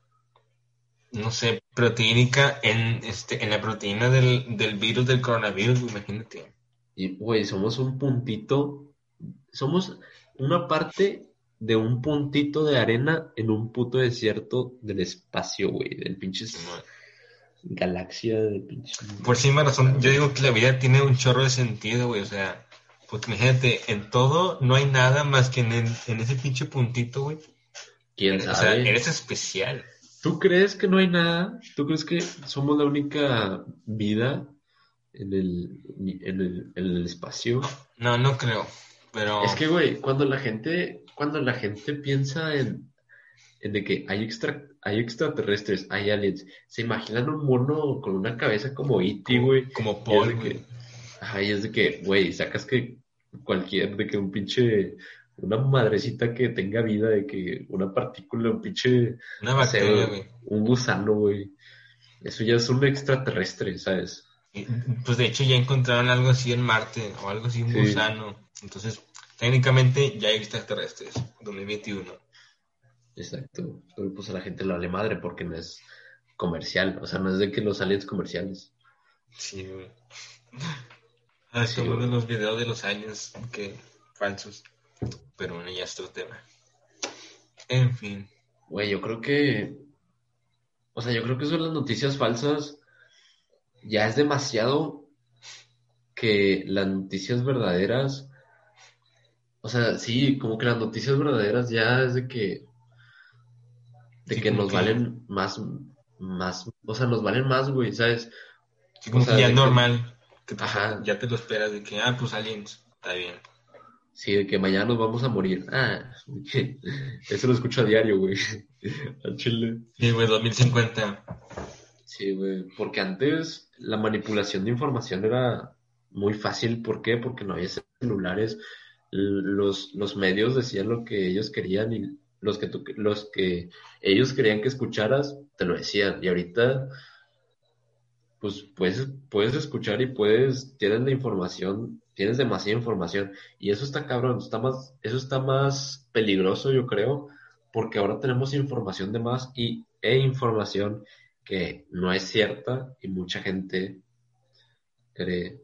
no sé, proteínica en este, en la proteína del, del virus del coronavirus, imagínate. Y, güey, somos un puntito, somos una parte de un puntito de arena en un puto desierto del espacio, güey, del pinche galaxia, del pinche... Por sí, razón, yo digo que la vida tiene un chorro de sentido, güey, o sea, porque imagínate, en todo no hay nada más que en, el- en ese pinche puntito, güey. ¿Quién O sea, sabe? eres especial. ¿Tú crees que no hay nada? ¿Tú crees que somos la única vida en el, en el, en el espacio. No, no creo. Pero. Es que, güey, cuando la gente, cuando la gente piensa en, en de que hay extra, hay extraterrestres, hay aliens, se imaginan un mono con una cabeza como E.T., güey. Como Paul, güey. que, ajá, y es de que, güey, sacas que cualquier, de que un pinche, una madrecita que tenga vida, de que una partícula, un pinche, Una bacteria, güey, un gusano, güey. Eso ya es un extraterrestre, ¿sabes? Pues de hecho ya encontraron algo así en Marte o algo así, un Sí. gusano. Entonces, técnicamente ya hay extraterrestres. 2021. Exacto. Pero pues a la gente le vale madre porque no es comercial, o sea, no es de que los aliens comerciales. Sí, güey. Ah, Sí, como de los videos de los aliens que falsos. Pero bueno, ya es otro tema. En fin. Güey, yo creo que, o sea, yo creo que de las noticias falsas ya es demasiado que las noticias verdaderas, o sea, sí, como que las noticias verdaderas ya es de que, de Sí, que nos que- valen más, más, o sea, nos valen más, güey, ¿sabes? Sí, como O sea, que ya es normal. Que, pues, Ajá. Ya te lo esperas de que, ah, pues aliens. Está bien. Sí, de que mañana nos vamos a morir. Ah, eso lo escucho a diario, güey. Al chile. Sí, güey, 2050. Sí, güey, porque antes la manipulación de información era muy fácil. ¿Por qué? Porque no había celulares. Los, los medios decían lo que ellos querían y los que, tú, los que ellos querían que escucharas, te lo decían. Y ahorita, pues puedes, puedes escuchar y puedes, tienes la información, tienes demasiada información. Y eso está cabrón, está más, eso está más peligroso, yo creo, porque ahora tenemos información de más y, e información que no es cierta y mucha gente cree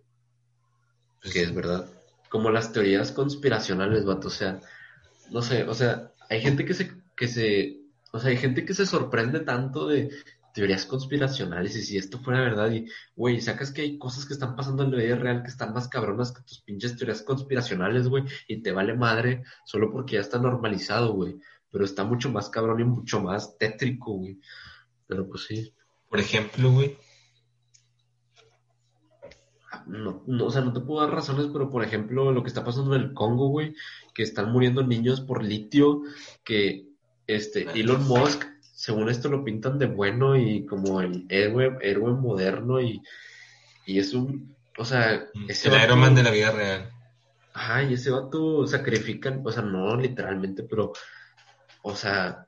Pues, que es verdad. Como las teorías conspiracionales, vato, o sea, no sé, o sea, hay gente que se, que se, o sea, hay gente que se sorprende tanto de teorías conspiracionales y si esto fuera verdad y, güey, sacas que hay cosas que están pasando en la vida real que están más cabronas que tus pinches teorías conspiracionales, güey, y te vale madre solo porque ya está normalizado, güey, pero está mucho más cabrón y mucho más tétrico, güey. Pero pues sí. Por ejemplo, güey. No, no, o sea, no te puedo dar razones, pero por ejemplo, lo que está pasando en el Congo, güey, que están muriendo niños por litio, que este Elon Musk, según esto lo pintan de bueno y como el héroe, héroe moderno y, y es un, o sea, ese El vato- Iron Man de la vida real. Ajá, y ese vato sacrifican, o sea, no literalmente, pero, o sea,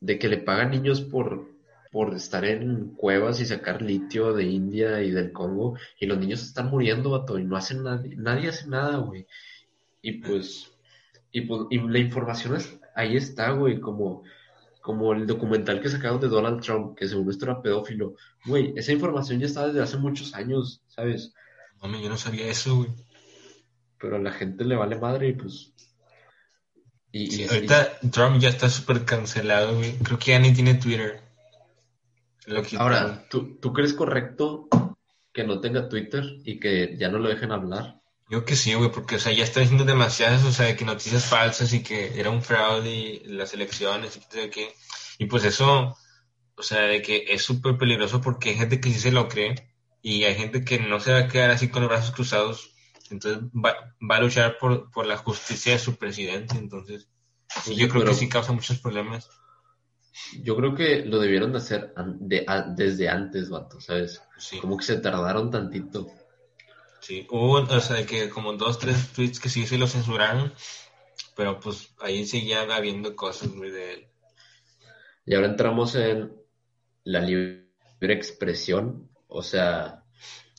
de que le pagan niños por, por estar en cuevas y sacar litio de India y del Congo, y los niños están muriendo, vato, y no hacen nadie, nadie hace nada, güey. Y pues, y pues, y la información es, ahí está, güey, como, como el documental que sacaron de Donald Trump, que según esto era pedófilo. Güey, esa información ya está desde hace muchos años, ¿sabes? Mami, yo no sabía eso, güey. Pero a la gente le vale madre y pues... Y, Sí, y- ahorita Trump ya está súper cancelado, güey. Creo que ya ni tiene Twitter. Lo ahora, ¿tú, ¿tú crees correcto que no tenga Twitter y que ya no lo dejen hablar? Yo que sí, güey, porque, o sea, ya está diciendo demasiadas, o sea, de que noticias falsas y que era un fraude y las elecciones y qué. Y pues eso, o sea, de que es súper peligroso porque hay gente que sí se lo cree y hay gente que no se va a quedar así con los brazos cruzados. Entonces va, va a luchar por, por la justicia de su presidente. Entonces, sí, yo creo Pero que sí causa muchos problemas. Yo creo que lo debieron de hacer an- de- a- desde antes, vato, ¿sabes? Sí, Como que se tardaron tantito. sí. Hubo, o sea, que como dos, tres tweets que sí se lo censuraron, pero pues ahí seguía habiendo cosas, güey, de él. Y ahora entramos en la libre expresión, o sea,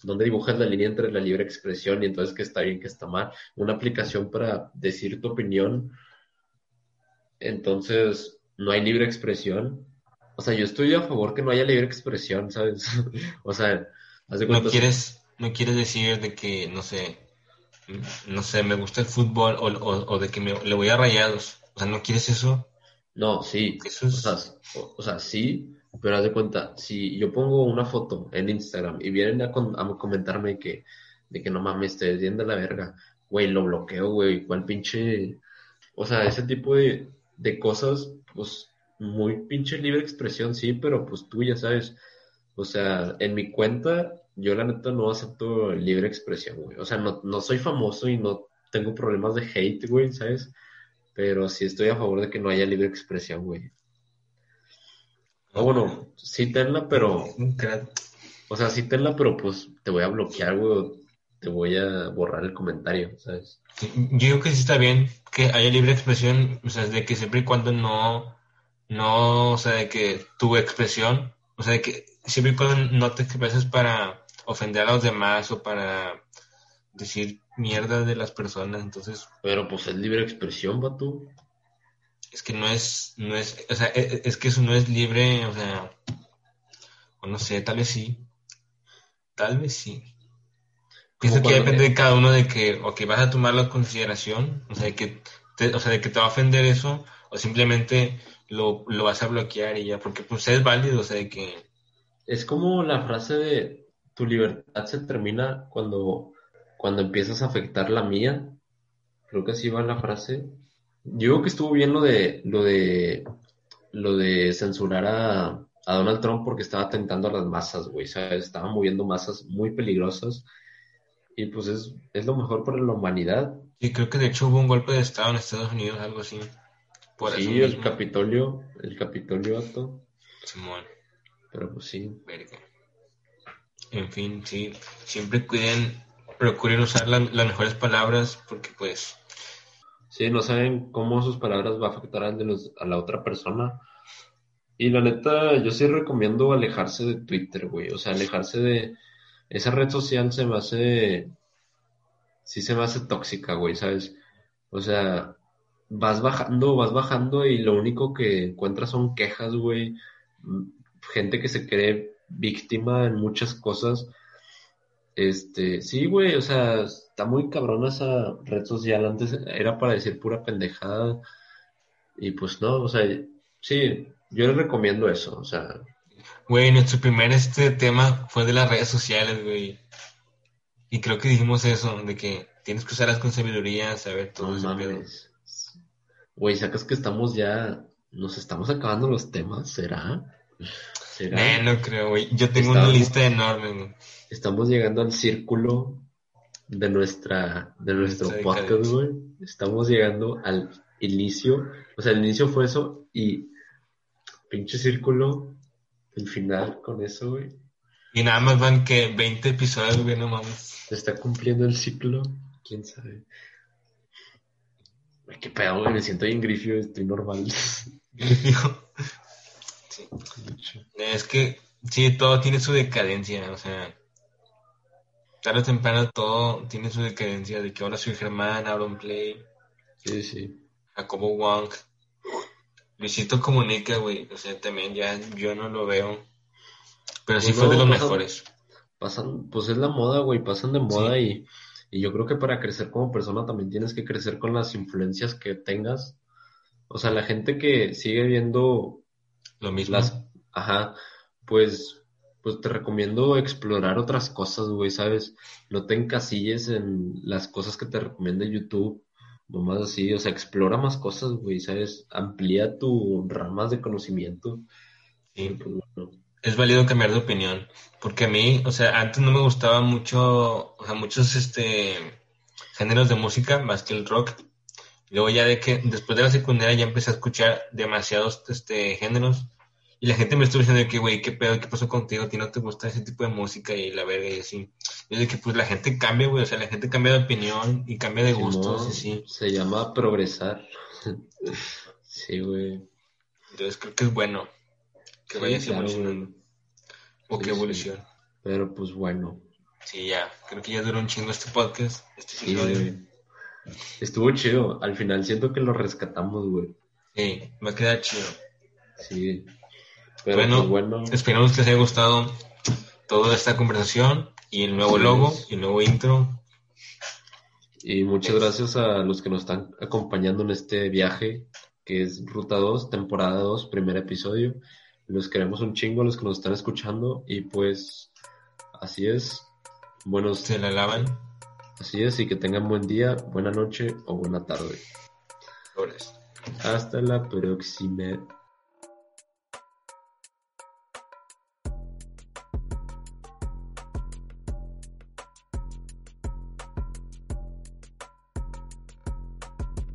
¿dónde dibujas la línea entre la libre expresión y entonces qué está bien, qué está mal? Una aplicación para decir tu opinión, entonces no hay libre expresión. O sea, yo estoy a favor que no haya libre expresión, ¿sabes? o sea, no quieres no quieres decir de que no sé no sé me gusta el fútbol o, o- o de que me, le voy a rayados o sea no quieres eso No, sí, Eso o es- sea, o, sea, sí, pero haz de cuenta, si yo pongo una foto en Instagram y vienen a, con- a comentarme que, de que no mames, te bien de la verga, güey, lo bloqueo, güey, cuál pinche, o sea, ese tipo de, de cosas, pues, muy pinche libre expresión, sí, pero pues tú ya sabes, o sea, en mi cuenta yo la neta no acepto libre expresión, güey. O sea, no, no soy famoso y no tengo problemas de hate, güey, ¿sabes? Pero sí estoy a favor de que no haya libre expresión, güey. O bueno, sí tenla, pero... O sea, sí tenla, pero pues te voy a bloquear, güey, te voy a borrar el comentario, ¿sabes? Yo creo que sí está bien que haya libre expresión, o sea, de que siempre y cuando no, no, o sea, de que tu expresión, o sea, de que siempre y cuando no te expreses para ofender a los demás o para decir mierda de las personas, entonces... Pero pues es libre expresión, tú Es que no es, no es, o sea, es, e, es que eso no es libre, o sea, o no sé, tal vez sí, tal vez sí. Pienso que depende de cada uno de que, o que vas a tomarlo en consideración, o sea, de que te, o sea, de que te va a ofender eso, o simplemente lo, lo vas a bloquear y ya, porque pues es válido, o sea, de que... Es como la frase de tu libertad se termina cuando, cuando empiezas a afectar la mía. Creo que así va la frase. Yo creo que estuvo bien lo de, lo de, lo de censurar a, a Donald Trump porque estaba tentando a las masas, güey, ¿sabes? Estaba moviendo masas muy peligrosas y pues es, es lo mejor para la humanidad. Y creo que de hecho hubo un golpe de Estado en Estados Unidos, algo así. Por sí, el Capitolio, el Capitolio alto. Simón. Pero pues sí. Verga. En fin, sí, siempre cuiden, procuren usar las mejores palabras porque pues... Sí, no saben cómo sus palabras va a afectar a, los, a la otra persona. Y la neta, yo sí recomiendo alejarse de Twitter, güey. O sea, alejarse de, esa red social se me hace, sí se me hace tóxica, güey, ¿sabes? O sea, vas bajando, vas bajando y lo único que encuentras son quejas, güey, gente que se cree víctima en muchas cosas. Este, sí, güey, o sea, está muy cabrona esa red social. Antes era para decir pura pendejada. Y pues no, o sea, sí, yo les recomiendo eso, o sea, Güey, nuestro primer este tema fue de las redes sociales, güey. Y creo que dijimos eso, de que tienes que usarlas con sabiduría, saber todo no eso. Güey, sacas que estamos ya, nos estamos acabando los temas, ¿será? ¿Será? no creo, güey. Yo tengo una lista enorme, güey. Estamos llegando al círculo de nuestra, de nuestro podcast, güey. Estamos llegando al inicio. O sea, el inicio fue eso y pinche círculo el final con eso, güey. Y nada más van que 20 episodios, güey, no mames. Se está cumpliendo el ciclo, quién sabe. Qué pedo, güey, me siento bien grifio, estoy normal. sí. Es que, sí, todo tiene su decadencia, o sea, tarde o temprano todo tiene su decadencia, de que ahora soy Germán, Aaron Play. Sí, sí. Jacobo Wong. Luisito Comunica, güey. O sea, también ya yo no lo veo. Pero sí pues fue de los mejores. Pasan, pues es la moda, güey. Pasan de moda y, y yo creo que para crecer como persona también tienes que crecer con las influencias que tengas. O sea, la gente que sigue viendo lo mismo. ajá, pues, pues te recomiendo explorar otras cosas, güey, ¿sabes? No te encasilles en las cosas que te recomienda YouTube más así, o sea, explora más cosas, güey, ¿sabes? Amplía tu ramas de conocimiento. Sí. Pues, es válido cambiar de opinión, porque a mí, o sea, antes no me gustaba mucho, o sea, muchos, este, géneros de música, más que el rock. Luego ya de que, después de la secundaria ya empecé a escuchar demasiados, este, géneros y la gente me estuvo diciendo que, güey, ¿qué pedo? ¿Qué pasó contigo? ¿A ti no te gusta ese tipo de música? Y la verga y así. Yo de que, pues, la gente cambia, güey. O sea, la gente cambia de opinión y cambia de gustos. sí. Se llama progresar. sí, güey. Entonces creo que es bueno que vaya vayas evolucionando. O que evolucione. Pero, pues, bueno. Sí, ya. Creo que ya duró un chingo este podcast. Este sí, Estuvo chido. Al final siento que lo rescatamos, güey. Sí, me a quedar chido. Sí bueno, bueno, esperamos que les haya gustado toda esta conversación y el nuevo logo y el nuevo intro. Y muchas gracias a los que nos están acompañando en este viaje que es Ruta 2, temporada 2, primer episodio. Los queremos un chingo, los que nos están escuchando. Y pues, así es. Buenos. Se la lavan. Así es, y que tengan buen día, buena noche o buena tarde. Hasta la próxima.